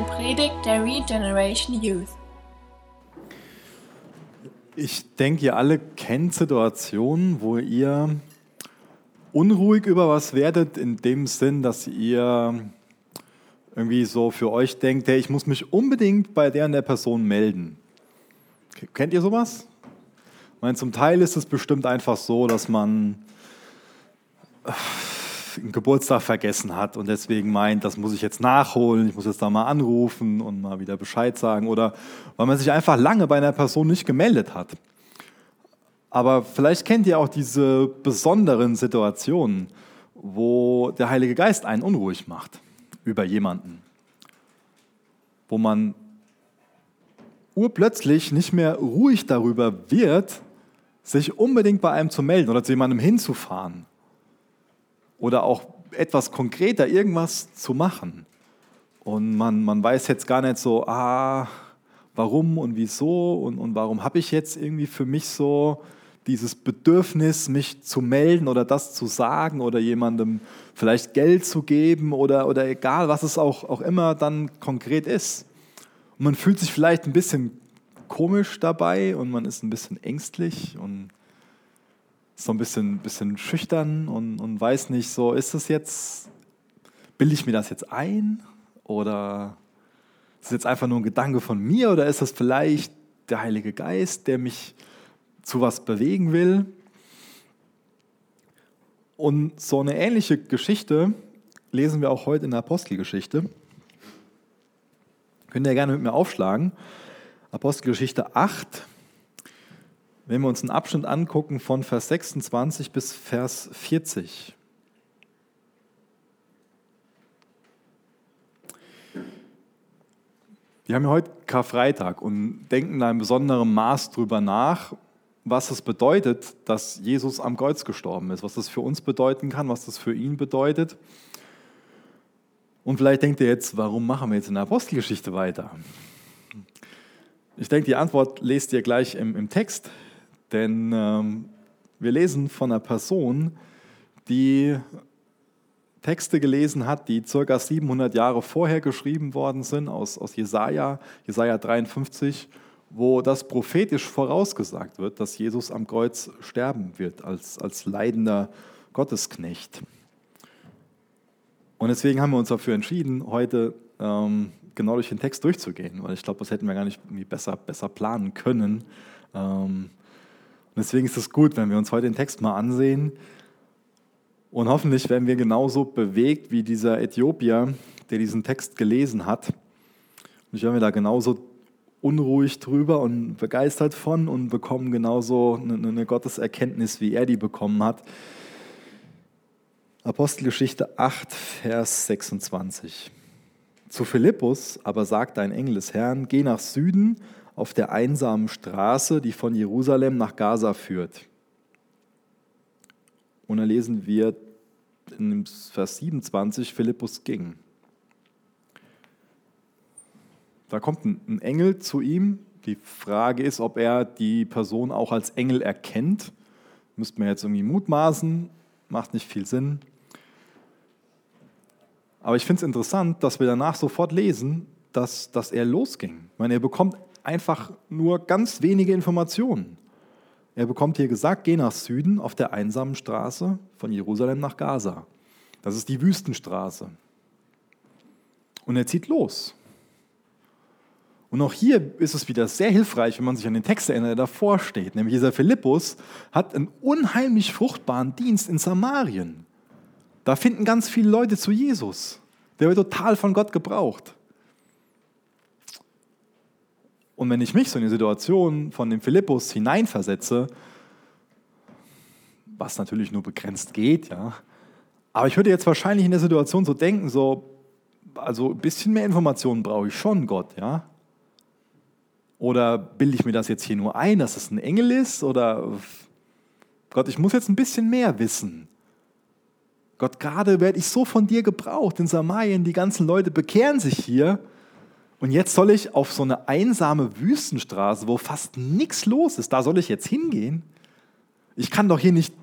eine Predigt der Regeneration Youth. Ich denke, ihr alle kennt Situationen, wo ihr unruhig über was werdet, in dem Sinn, dass ihr irgendwie so für euch denkt, hey, ich muss mich unbedingt bei der und der Person melden. Kennt ihr sowas? Ich meine, zum Teil ist es bestimmt einfach so, dass man einen Geburtstag vergessen hat und deswegen meint, das muss ich jetzt nachholen, ich muss jetzt da mal anrufen und mal wieder Bescheid sagen oder weil man sich einfach lange bei einer Person nicht gemeldet hat. Aber vielleicht kennt ihr auch diese besonderen Situationen, wo der Heilige Geist einen unruhig macht über jemanden, wo man urplötzlich nicht mehr ruhig darüber wird, sich unbedingt bei einem zu melden oder zu jemandem hinzufahren oder auch etwas konkreter irgendwas zu machen. Und man, man weiß jetzt gar nicht so, ah, warum und wieso und, und warum habe ich jetzt irgendwie für mich so dieses Bedürfnis, mich zu melden oder das zu sagen oder jemandem vielleicht Geld zu geben oder, oder egal, was es auch, auch immer dann konkret ist. Und man fühlt sich vielleicht ein bisschen komisch dabei und man ist ein bisschen ängstlich und so ein bisschen, bisschen schüchtern und, und weiß nicht, so ist es jetzt, bilde ich mir das jetzt ein oder ist es jetzt einfach nur ein Gedanke von mir oder ist das vielleicht der Heilige Geist, der mich zu was bewegen will? Und so eine ähnliche Geschichte lesen wir auch heute in der Apostelgeschichte. Könnt ihr gerne mit mir aufschlagen. Apostelgeschichte 8, wenn wir uns einen Abschnitt angucken von Vers 26 bis Vers 40. Wir haben ja heute Karfreitag und denken in einem besonderen Maß darüber nach, was es bedeutet, dass Jesus am Kreuz gestorben ist, was das für uns bedeuten kann, was das für ihn bedeutet. Und vielleicht denkt ihr jetzt, warum machen wir jetzt in der Apostelgeschichte weiter? Ich denke, die Antwort lest ihr gleich im, im Text. Denn ähm, wir lesen von einer Person, die Texte gelesen hat, die ca. 700 Jahre vorher geschrieben worden sind, aus, aus Jesaja, Jesaja 53, wo das prophetisch vorausgesagt wird, dass Jesus am Kreuz sterben wird als, als leidender Gottesknecht. Und deswegen haben wir uns dafür entschieden, heute ähm, genau durch den Text durchzugehen, weil ich glaube, das hätten wir gar nicht besser, besser planen können. Ähm, und deswegen ist es gut, wenn wir uns heute den Text mal ansehen. Und hoffentlich werden wir genauso bewegt wie dieser Äthiopier, der diesen Text gelesen hat. Und ich werde mir da genauso unruhig drüber und begeistert von und bekommen genauso eine, eine Gotteserkenntnis, wie er die bekommen hat. Apostelgeschichte 8, Vers 26. Zu Philippus aber sagte ein Engel des Herrn, geh nach Süden auf der einsamen Straße, die von Jerusalem nach Gaza führt. Und da lesen wir in Vers 27, Philippus ging. Da kommt ein Engel zu ihm. Die Frage ist, ob er die Person auch als Engel erkennt. Müsste man jetzt irgendwie mutmaßen, macht nicht viel Sinn. Aber ich finde es interessant, dass wir danach sofort lesen, dass, dass er losging. Ich meine, er bekommt einfach nur ganz wenige Informationen. Er bekommt hier gesagt, geh nach Süden auf der einsamen Straße von Jerusalem nach Gaza. Das ist die Wüstenstraße. Und er zieht los. Und auch hier ist es wieder sehr hilfreich, wenn man sich an den Text erinnert, der davor steht. Nämlich dieser Philippus hat einen unheimlich fruchtbaren Dienst in Samarien. Da finden ganz viele Leute zu Jesus. Der wird total von Gott gebraucht. Und wenn ich mich so in die Situation von dem Philippus hineinversetze, was natürlich nur begrenzt geht, ja, aber ich würde jetzt wahrscheinlich in der Situation so denken, so, also ein bisschen mehr Informationen brauche ich schon, Gott, ja. Oder bilde ich mir das jetzt hier nur ein, dass es ein Engel ist? Oder Gott, ich muss jetzt ein bisschen mehr wissen. Gott, gerade werde ich so von dir gebraucht in Samarien, die ganzen Leute bekehren sich hier. Und jetzt soll ich auf so eine einsame Wüstenstraße, wo fast nichts los ist, da soll ich jetzt hingehen? Ich kann doch hier nicht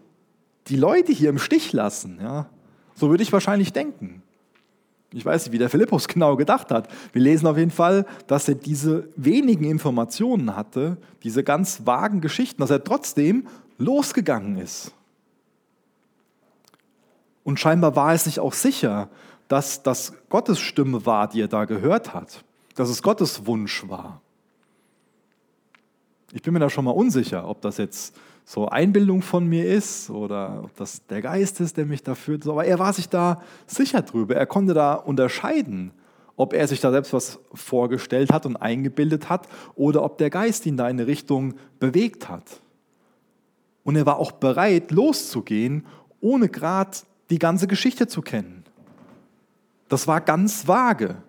die Leute hier im Stich lassen. Ja? So würde ich wahrscheinlich denken. Ich weiß nicht, wie der Philippus genau gedacht hat. Wir lesen auf jeden Fall, dass er diese wenigen Informationen hatte, diese ganz vagen Geschichten, dass er trotzdem losgegangen ist. Und scheinbar war es sich auch sicher, dass das Gottes Stimme war, die er da gehört hat, dass es Gottes Wunsch war. Ich bin mir da schon mal unsicher, ob das jetzt so Einbildung von mir ist oder ob das der Geist ist, der mich da führt. Aber er war sich da sicher drüber. Er konnte da unterscheiden, ob er sich da selbst was vorgestellt hat und eingebildet hat oder ob der Geist ihn da in eine Richtung bewegt hat. Und er war auch bereit, loszugehen, ohne gerade die ganze Geschichte zu kennen. Das war ganz vage.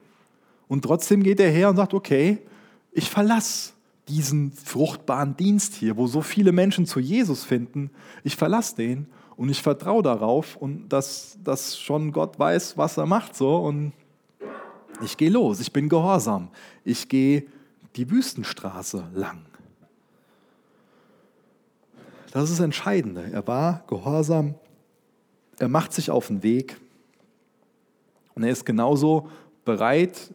Und trotzdem geht er her und sagt, okay, ich verlasse diesen fruchtbaren Dienst hier, wo so viele Menschen zu Jesus finden. Ich verlasse den und ich vertraue darauf und dass, dass schon Gott weiß, was er macht so und ich gehe los, ich bin gehorsam. Ich gehe die Wüstenstraße lang. Das ist das Entscheidende. Er war gehorsam, er macht sich auf den Weg und er ist genauso bereit,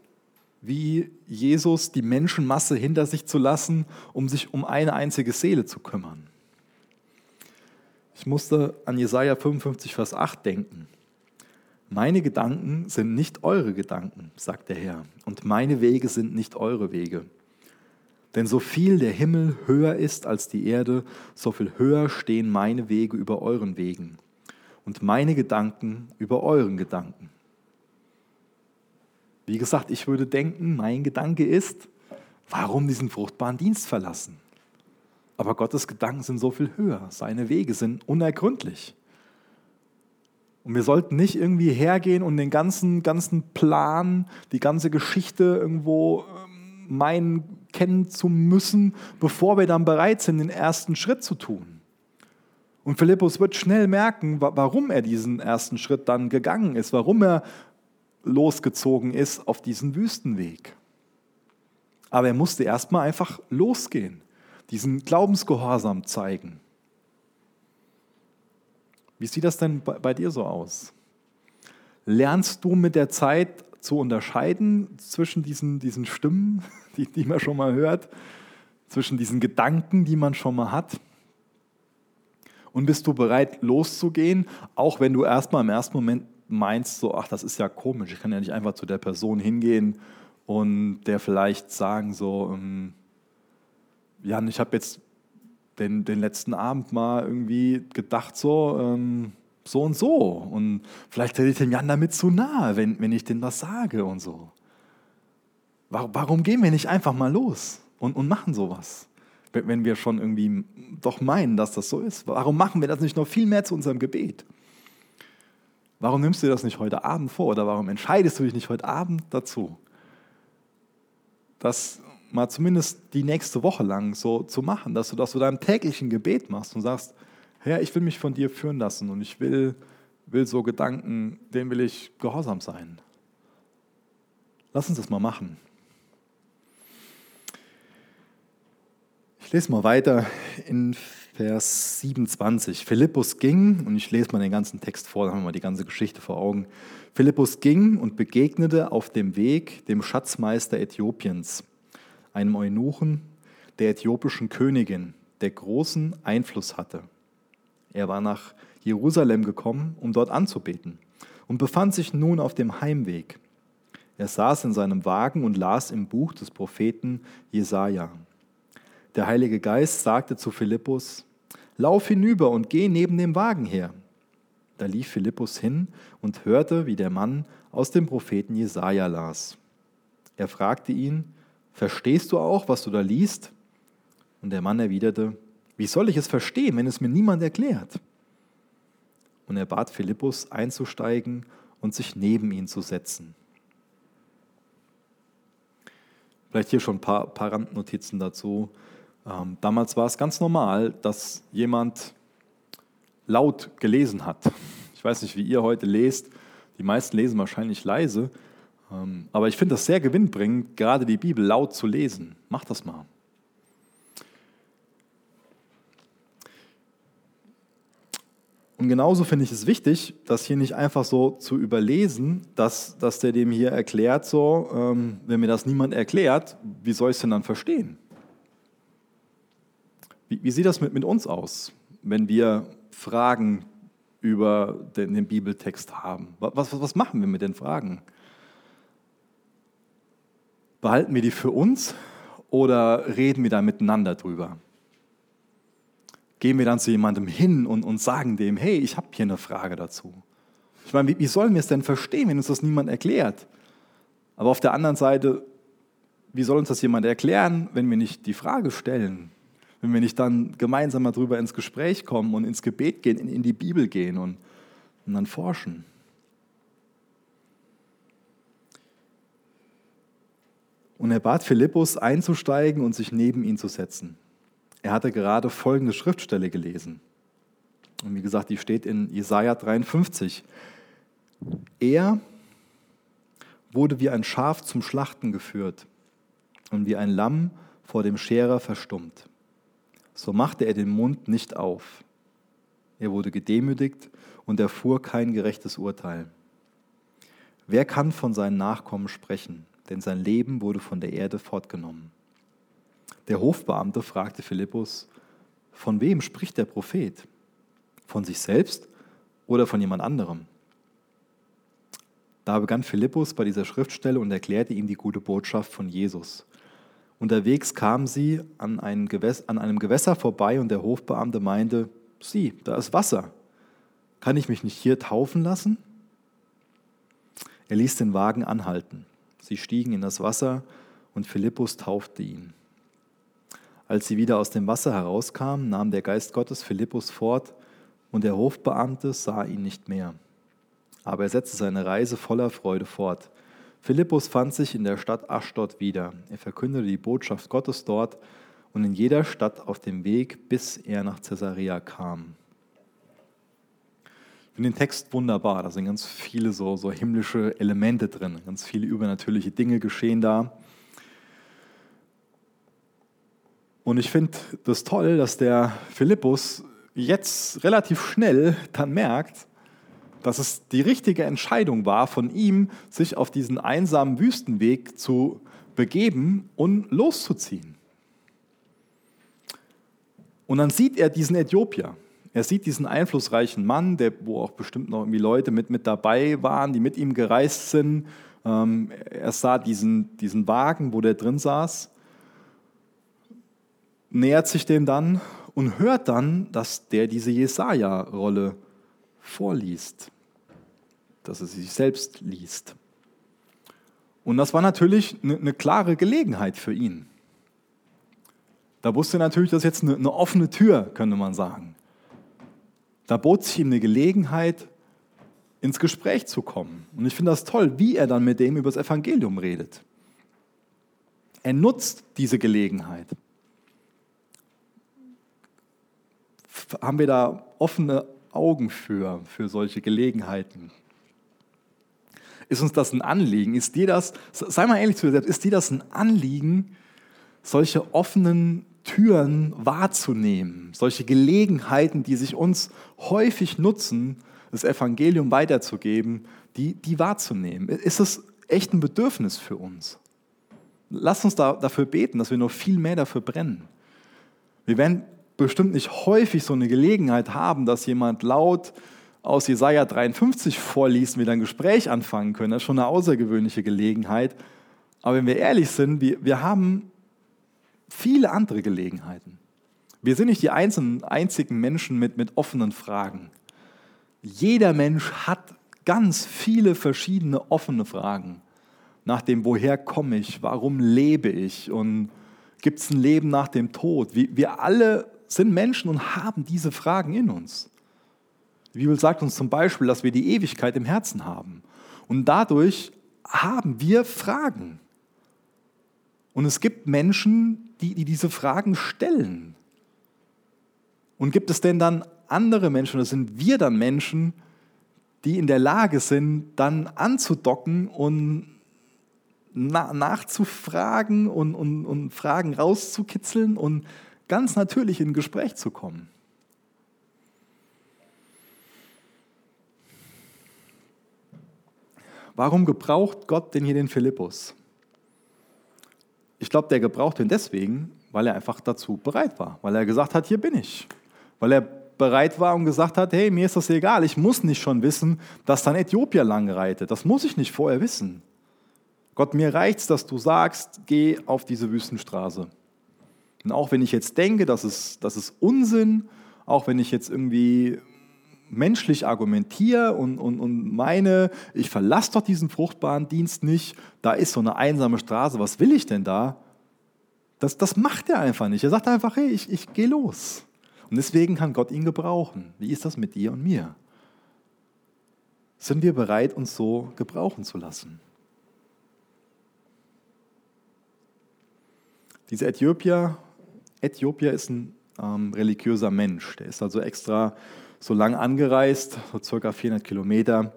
wie Jesus die Menschenmasse hinter sich zu lassen, um sich um eine einzige Seele zu kümmern. Ich musste an Jesaja 55, Vers 8 denken. Meine Gedanken sind nicht eure Gedanken, sagt der Herr, und meine Wege sind nicht eure Wege. Denn so viel der Himmel höher ist als die Erde, so viel höher stehen meine Wege über euren Wegen und meine Gedanken über euren Gedanken. Wie gesagt, ich würde denken, mein Gedanke ist, warum diesen fruchtbaren Dienst verlassen? Aber Gottes Gedanken sind so viel höher, seine Wege sind unergründlich. Und wir sollten nicht irgendwie hergehen und den ganzen, ganzen Plan, die ganze Geschichte irgendwo ähm, meinen, kennen zu müssen, bevor wir dann bereit sind, den ersten Schritt zu tun. Und Philippus wird schnell merken, warum er diesen ersten Schritt dann gegangen ist, warum er losgezogen ist auf diesen Wüstenweg. Aber er musste erstmal einfach losgehen, diesen Glaubensgehorsam zeigen. Wie sieht das denn bei dir so aus? Lernst du mit der Zeit zu unterscheiden zwischen diesen, diesen Stimmen, die, die man schon mal hört, zwischen diesen Gedanken, die man schon mal hat? Und bist du bereit loszugehen, auch wenn du erstmal im ersten Moment meinst, so, ach, das ist ja komisch, ich kann ja nicht einfach zu der Person hingehen und der vielleicht sagen, so, ähm, Jan, ich habe jetzt den, den letzten Abend mal irgendwie gedacht, so, ähm, so und so. Und vielleicht hätte ich dem Jan damit zu nahe, wenn, wenn ich dem das sage und so. Warum, warum gehen wir nicht einfach mal los und, und machen sowas? Wenn wir schon irgendwie doch meinen, dass das so ist. Warum machen wir das nicht noch viel mehr zu unserem Gebet? Warum nimmst du dir das nicht heute Abend vor oder warum entscheidest du dich nicht heute Abend dazu, das mal zumindest die nächste Woche lang so zu machen, dass du das zu deinem täglichen Gebet machst und sagst, Herr, ich will mich von dir führen lassen und ich will, will so Gedanken, denen will ich gehorsam sein. Lass uns das mal machen. Ich lese mal weiter in Vers 27. Philippus ging, und ich lese mal den ganzen Text vor, dann haben wir mal die ganze Geschichte vor Augen. Philippus ging und begegnete auf dem Weg dem Schatzmeister Äthiopiens, einem Eunuchen der äthiopischen Königin, der großen Einfluss hatte. Er war nach Jerusalem gekommen, um dort anzubeten, und befand sich nun auf dem Heimweg. Er saß in seinem Wagen und las im Buch des Propheten Jesaja. Der Heilige Geist sagte zu Philippus: Lauf hinüber und geh neben dem Wagen her. Da lief Philippus hin und hörte, wie der Mann aus dem Propheten Jesaja las. Er fragte ihn: Verstehst du auch, was du da liest? Und der Mann erwiderte: Wie soll ich es verstehen, wenn es mir niemand erklärt? Und er bat Philippus einzusteigen und sich neben ihn zu setzen. Vielleicht hier schon ein paar, paar Randnotizen dazu. Ähm, damals war es ganz normal, dass jemand laut gelesen hat. Ich weiß nicht, wie ihr heute lest. Die meisten lesen wahrscheinlich leise. Ähm, aber ich finde das sehr gewinnbringend, gerade die Bibel laut zu lesen. Macht das mal. Und genauso finde ich es wichtig, das hier nicht einfach so zu überlesen, dass, dass der dem hier erklärt, so, ähm, wenn mir das niemand erklärt, wie soll ich es denn dann verstehen? Wie, wie, sieht das mit, mit uns aus, wenn wir Fragen über den, den Bibeltext haben? Was, was, was machen wir mit den Fragen? Behalten wir die für uns oder reden wir da miteinander drüber? gehen wir dann zu jemandem hin und, und sagen dem, hey, ich habe hier eine Frage dazu. Ich meine, wie, wie sollen wir es denn verstehen, wenn uns das niemand erklärt? Aber auf der anderen Seite, wie soll uns das jemand erklären, wenn wir nicht die Frage stellen? Wenn wir nicht dann gemeinsam darüber ins Gespräch kommen und ins Gebet gehen, in, in die Bibel gehen und, und dann forschen? Und er bat Philippus einzusteigen und sich neben ihn zu setzen. Er hatte gerade folgende Schriftstelle gelesen. Und wie gesagt, die steht in Jesaja 53. Er wurde wie ein Schaf zum Schlachten geführt und wie ein Lamm vor dem Scherer verstummt. So machte er den Mund nicht auf. Er wurde gedemütigt und erfuhr kein gerechtes Urteil. Wer kann von seinen Nachkommen sprechen? Denn sein Leben wurde von der Erde fortgenommen. Der Hofbeamte fragte Philippus, von wem spricht der Prophet? Von sich selbst oder von jemand anderem? Da begann Philippus bei dieser Schriftstelle und erklärte ihm die gute Botschaft von Jesus. Unterwegs kamen sie an, ein Gewässer, an einem Gewässer vorbei und der Hofbeamte meinte, sieh, da ist Wasser. Kann ich mich nicht hier taufen lassen? Er ließ den Wagen anhalten. Sie stiegen in das Wasser und Philippus taufte ihn. Als sie wieder aus dem Wasser herauskamen, nahm der Geist Gottes Philippus fort und der Hofbeamte sah ihn nicht mehr. Aber er setzte seine Reise voller Freude fort. Philippus fand sich in der Stadt Aschdod wieder. Er verkündete die Botschaft Gottes dort und in jeder Stadt auf dem Weg, bis er nach Caesarea kam. Ich finde den Text wunderbar. Da sind ganz viele so, so himmlische Elemente drin. Ganz viele übernatürliche Dinge geschehen da. Und ich finde das toll, dass der Philippus jetzt relativ schnell dann merkt, dass es die richtige Entscheidung war, von ihm sich auf diesen einsamen Wüstenweg zu begeben und loszuziehen. Und dann sieht er diesen Äthiopier. Er sieht diesen einflussreichen Mann, der, wo auch bestimmt noch irgendwie Leute mit, mit dabei waren, die mit ihm gereist sind. Ähm, er sah diesen, diesen Wagen, wo der drin saß nähert sich dem dann und hört dann, dass der diese Jesaja-Rolle vorliest, dass er sich selbst liest. Und das war natürlich eine, eine klare Gelegenheit für ihn. Da wusste natürlich, das ist jetzt eine, eine offene Tür, könnte man sagen. Da bot sich ihm eine Gelegenheit, ins Gespräch zu kommen. Und ich finde das toll, wie er dann mit dem über das Evangelium redet. Er nutzt diese Gelegenheit. haben wir da offene Augen für, für solche Gelegenheiten? Ist uns das ein Anliegen? Ist dir das, sei mal ehrlich zu dir selbst, ist dir das ein Anliegen, solche offenen Türen wahrzunehmen, solche Gelegenheiten, die sich uns häufig nutzen, das Evangelium weiterzugeben, die, die wahrzunehmen? Ist das echt ein Bedürfnis für uns? Lass uns da, dafür beten, dass wir noch viel mehr dafür brennen. Wir werden bestimmt nicht häufig so eine Gelegenheit haben, dass jemand laut aus Jesaja 53 vorliest wir dann ein Gespräch anfangen können. Das ist schon eine außergewöhnliche Gelegenheit. Aber wenn wir ehrlich sind, wir, wir haben viele andere Gelegenheiten. Wir sind nicht die einzelnen, einzigen Menschen mit, mit offenen Fragen. Jeder Mensch hat ganz viele verschiedene offene Fragen. Nach dem, woher komme ich, warum lebe ich und gibt es ein Leben nach dem Tod? Wir, wir alle sind Menschen und haben diese Fragen in uns. Die Bibel sagt uns zum Beispiel, dass wir die Ewigkeit im Herzen haben. Und dadurch haben wir Fragen. Und es gibt Menschen, die, die diese Fragen stellen. Und gibt es denn dann andere Menschen, oder sind wir dann Menschen, die in der Lage sind, dann anzudocken und na, nachzufragen und, und, und Fragen rauszukitzeln und ganz natürlich in Gespräch zu kommen. Warum gebraucht Gott denn hier den Philippus? Ich glaube, der gebraucht ihn deswegen, weil er einfach dazu bereit war, weil er gesagt hat, hier bin ich. Weil er bereit war und gesagt hat, hey, mir ist das egal, ich muss nicht schon wissen, dass dann Äthiopier lang reitet. Das muss ich nicht vorher wissen. Gott, mir reicht's, dass du sagst, geh auf diese Wüstenstraße. Und auch wenn ich jetzt denke, das ist, das ist Unsinn, auch wenn ich jetzt irgendwie menschlich argumentiere und, und, und meine, ich verlasse doch diesen fruchtbaren Dienst nicht, da ist so eine einsame Straße, was will ich denn da? Das, das macht er einfach nicht. Er sagt einfach, hey, ich, ich gehe los. Und deswegen kann Gott ihn gebrauchen. Wie ist das mit dir und mir? Sind wir bereit, uns so gebrauchen zu lassen? Dieser Äthiopier, Äthiopier ist ein ähm, religiöser Mensch. Der ist also extra so lang angereist, so circa 400 Kilometer,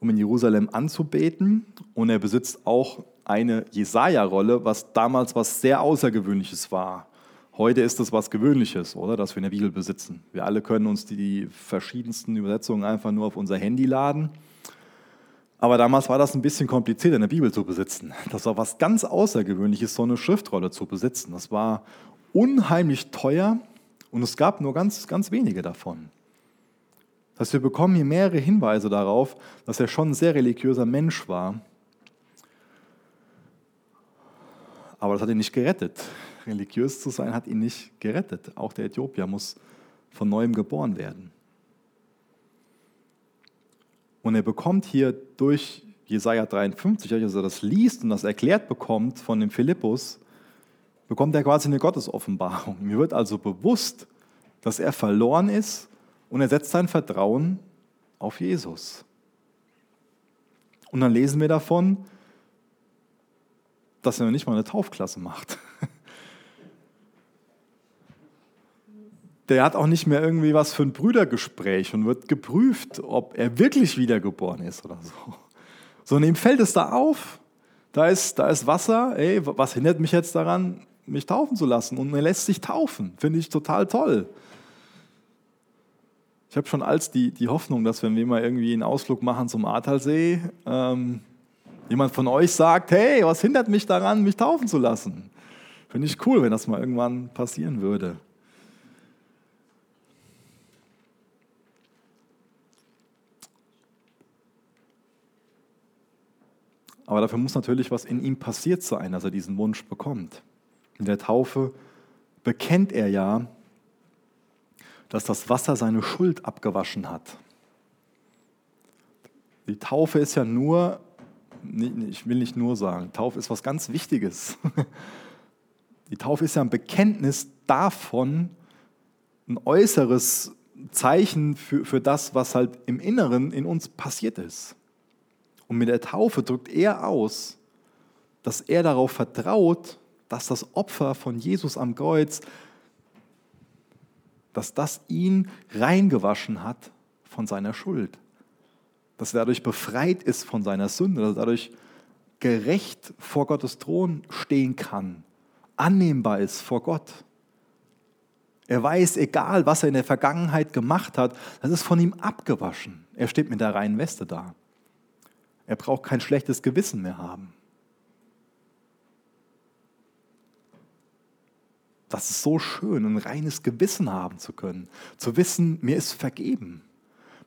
um in Jerusalem anzubeten. Und er besitzt auch eine Jesaja-Rolle, was damals was sehr Außergewöhnliches war. Heute ist das was Gewöhnliches, oder? Dass wir eine Bibel besitzen. Wir alle können uns die verschiedensten Übersetzungen einfach nur auf unser Handy laden. Aber damals war das ein bisschen kompliziert, eine Bibel zu besitzen. Das war was ganz Außergewöhnliches, so eine Schriftrolle zu besitzen. Das war unheimlich teuer und es gab nur ganz, ganz wenige davon. Das heißt, wir bekommen hier mehrere Hinweise darauf, dass er schon ein sehr religiöser Mensch war. Aber das hat ihn nicht gerettet. Religiös zu sein hat ihn nicht gerettet. Auch der Äthiopier muss von neuem geboren werden. Und er bekommt hier durch Jesaja 53, als er das liest und das erklärt bekommt von dem Philippus, bekommt er quasi eine Gottesoffenbarung. Mir wird also bewusst, dass er verloren ist und er setzt sein Vertrauen auf Jesus. Und dann lesen wir davon, dass er nicht mal eine Taufklasse macht. Der hat auch nicht mehr irgendwie was für ein Brüdergespräch und wird geprüft, ob er wirklich wiedergeboren ist oder so. Sondern ihm fällt es da auf. Da ist, da ist Wasser, ey, was hindert mich jetzt daran, mich taufen zu lassen? Und er lässt sich taufen. Finde ich total toll. Ich habe schon als die, die Hoffnung, dass wenn wir mal irgendwie einen Ausflug machen zum Ahrtalsee, ähm, jemand von euch sagt, hey, was hindert mich daran, mich taufen zu lassen? Finde ich cool, wenn das mal irgendwann passieren würde. Aber dafür muss natürlich was in ihm passiert sein, dass er diesen Wunsch bekommt. In der Taufe bekennt er ja, dass das Wasser seine Schuld abgewaschen hat. Die Taufe ist ja nur, ich will nicht nur sagen, Taufe ist was ganz Wichtiges. Die Taufe ist ja ein Bekenntnis davon, ein äußeres Zeichen für, für das, was halt im Inneren in uns passiert ist. Und mit der Taufe drückt er aus, dass er darauf vertraut, dass das Opfer von Jesus am Kreuz dass das ihn reingewaschen hat von seiner Schuld. Dass er dadurch befreit ist von seiner Sünde, dass er dadurch gerecht vor Gottes Thron stehen kann, annehmbar ist vor Gott. Er weiß, egal was er in der Vergangenheit gemacht hat, das ist von ihm abgewaschen. Er steht mit der reinen Weste da. Er braucht kein schlechtes Gewissen mehr haben. Das ist so schön, ein reines Gewissen haben zu können. Zu wissen, mir ist vergeben.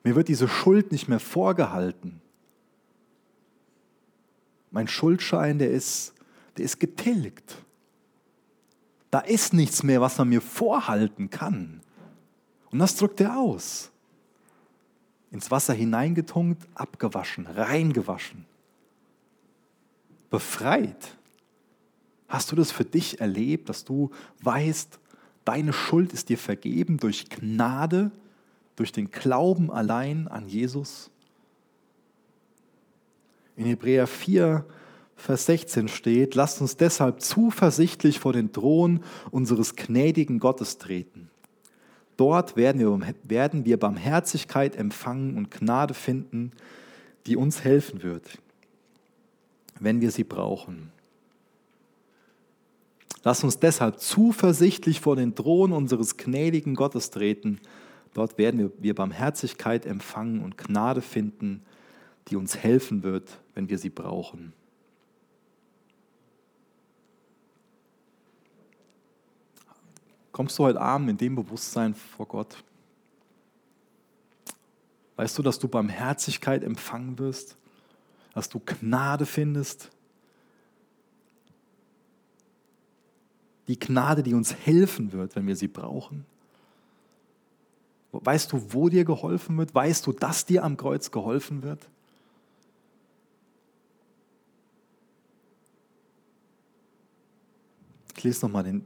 Mir wird diese Schuld nicht mehr vorgehalten. Mein Schuldschein, der ist, der ist getilgt. Da ist nichts mehr, was man mir vorhalten kann. Und das drückt er aus. Ins Wasser hineingetunkt, abgewaschen, reingewaschen. Befreit. Hast du das für dich erlebt, dass du weißt, deine Schuld ist dir vergeben durch Gnade, durch den Glauben allein an Jesus? In Hebräer 4, Vers 16 steht, lasst uns deshalb zuversichtlich vor den Thron unseres gnädigen Gottes treten. Dort werden wir, werden wir Barmherzigkeit empfangen und Gnade finden, die uns helfen wird, wenn wir sie brauchen. Lass uns deshalb zuversichtlich vor den Thron unseres gnädigen Gottes treten. Dort werden wir Barmherzigkeit empfangen und Gnade finden, die uns helfen wird, wenn wir sie brauchen. Kommst du heute Abend in dem Bewusstsein vor Gott? Weißt du, dass du Barmherzigkeit empfangen wirst? Dass du Gnade findest? Die Gnade, die uns helfen wird, wenn wir sie brauchen? Weißt du, wo dir geholfen wird? Weißt du, dass dir am Kreuz geholfen wird? Ich lese nochmal den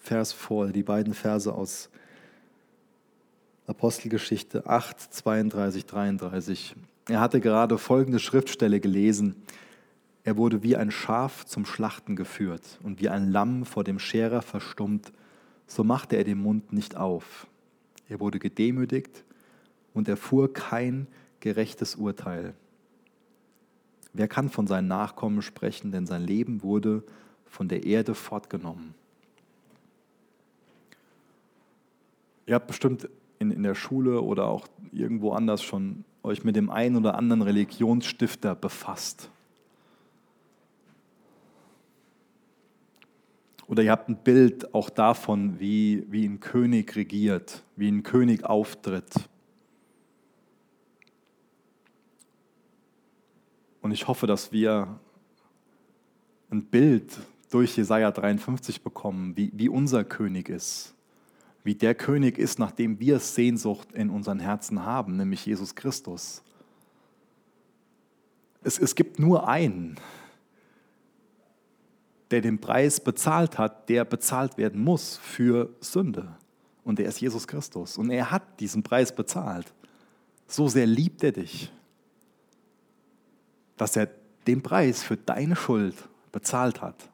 Vers vor, die beiden Verse aus Apostelgeschichte 8, 32, 33. Er hatte gerade folgende Schriftstelle gelesen. Er wurde wie ein Schaf zum Schlachten geführt und wie ein Lamm vor dem Scherer verstummt, so machte er den Mund nicht auf. Er wurde gedemütigt und erfuhr kein gerechtes Urteil. Wer kann von seinen Nachkommen sprechen, denn sein Leben wurde von der Erde fortgenommen. Ihr habt bestimmt in, in der Schule oder auch irgendwo anders schon euch mit dem einen oder anderen Religionsstifter befasst. Oder ihr habt ein Bild auch davon, wie, wie ein König regiert, wie ein König auftritt. Und ich hoffe, dass wir ein Bild durch Jesaja 53 bekommen, wie, wie unser König ist. Wie der König ist, nach dem wir Sehnsucht in unseren Herzen haben, nämlich Jesus Christus. Es, es gibt nur einen, der den Preis bezahlt hat, der bezahlt werden muss für Sünde. Und der ist Jesus Christus. Und er hat diesen Preis bezahlt. So sehr liebt er dich, dass er den Preis für deine Schuld bezahlt hat.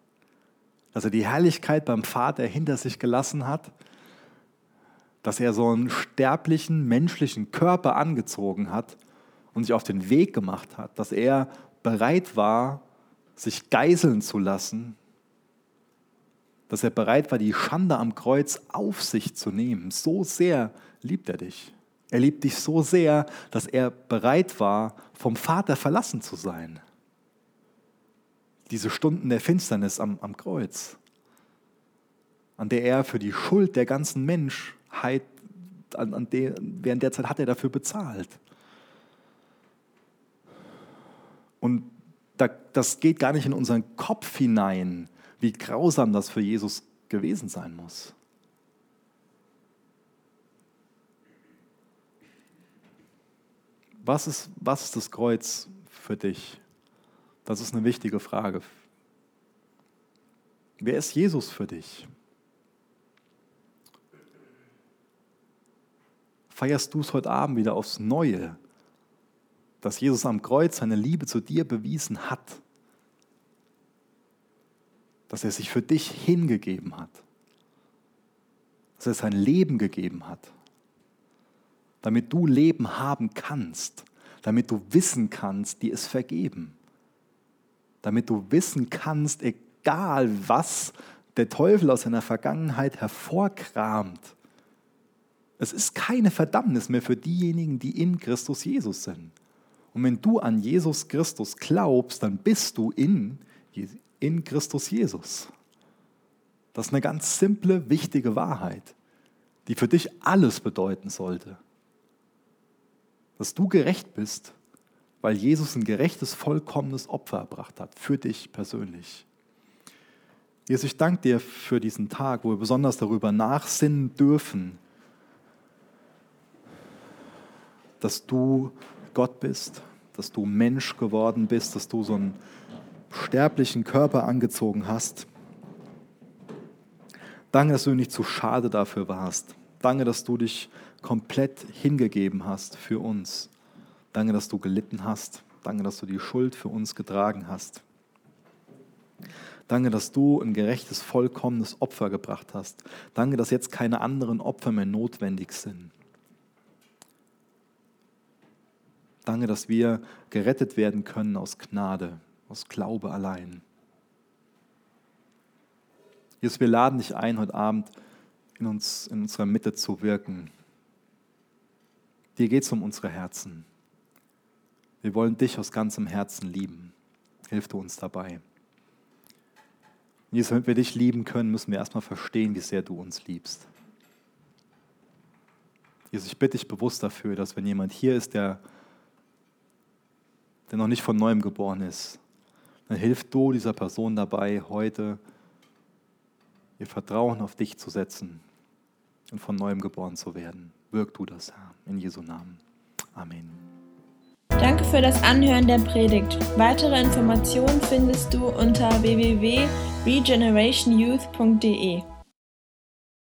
Dass er die Herrlichkeit beim Vater hinter sich gelassen hat. Dass er so einen sterblichen, menschlichen Körper angezogen hat und sich auf den Weg gemacht hat. Dass er bereit war, sich geiseln zu lassen dass er bereit war, die Schande am Kreuz auf sich zu nehmen. So sehr liebt er dich. Er liebt dich so sehr, dass er bereit war, vom Vater verlassen zu sein. Diese Stunden der Finsternis am, am Kreuz, an der er für die Schuld der ganzen Menschheit, an, an der, während der Zeit hat er dafür bezahlt. Und das geht gar nicht in unseren Kopf hinein, wie grausam das für Jesus gewesen sein muss. Was ist, was ist das Kreuz für dich? Das ist eine wichtige Frage. Wer ist Jesus für dich? Feierst du es heute Abend wieder aufs Neue, dass Jesus am Kreuz seine Liebe zu dir bewiesen hat? Dass er sich für dich hingegeben hat, dass er sein Leben gegeben hat, damit du Leben haben kannst, damit du wissen kannst, die ist vergeben, damit du wissen kannst, egal was der Teufel aus seiner Vergangenheit hervorkramt, es ist keine Verdammnis mehr für diejenigen, die in Christus Jesus sind. Und wenn du an Jesus Christus glaubst, dann bist du in in Christus Jesus. Das ist eine ganz simple, wichtige Wahrheit, die für dich alles bedeuten sollte. Dass du gerecht bist, weil Jesus ein gerechtes, vollkommenes Opfer erbracht hat, für dich persönlich. Jesus, ich danke dir für diesen Tag, wo wir besonders darüber nachsinnen dürfen, dass du Gott bist, dass du Mensch geworden bist, dass du so ein sterblichen Körper angezogen hast. Danke, dass du nicht zu schade dafür warst. Danke, dass du dich komplett hingegeben hast für uns. Danke, dass du gelitten hast. Danke, dass du die Schuld für uns getragen hast. Danke, dass du ein gerechtes, vollkommenes Opfer gebracht hast. Danke, dass jetzt keine anderen Opfer mehr notwendig sind. Danke, dass wir gerettet werden können aus Gnade aus Glaube allein. Jesus, wir laden dich ein, heute Abend in, uns, in unserer Mitte zu wirken. Dir geht es um unsere Herzen. Wir wollen dich aus ganzem Herzen lieben. Hilf du uns dabei. Jesus, damit wir dich lieben können, müssen wir erstmal verstehen, wie sehr du uns liebst. Jesus, ich bitte dich bewusst dafür, dass wenn jemand hier ist, der, der noch nicht von neuem geboren ist, dann hilf du dieser Person dabei, heute ihr Vertrauen auf dich zu setzen und von neuem geboren zu werden. Wirk du das, Herr, in Jesu Namen. Amen. Danke für das Anhören der Predigt. Weitere Informationen findest du unter www.regenerationyouth.de.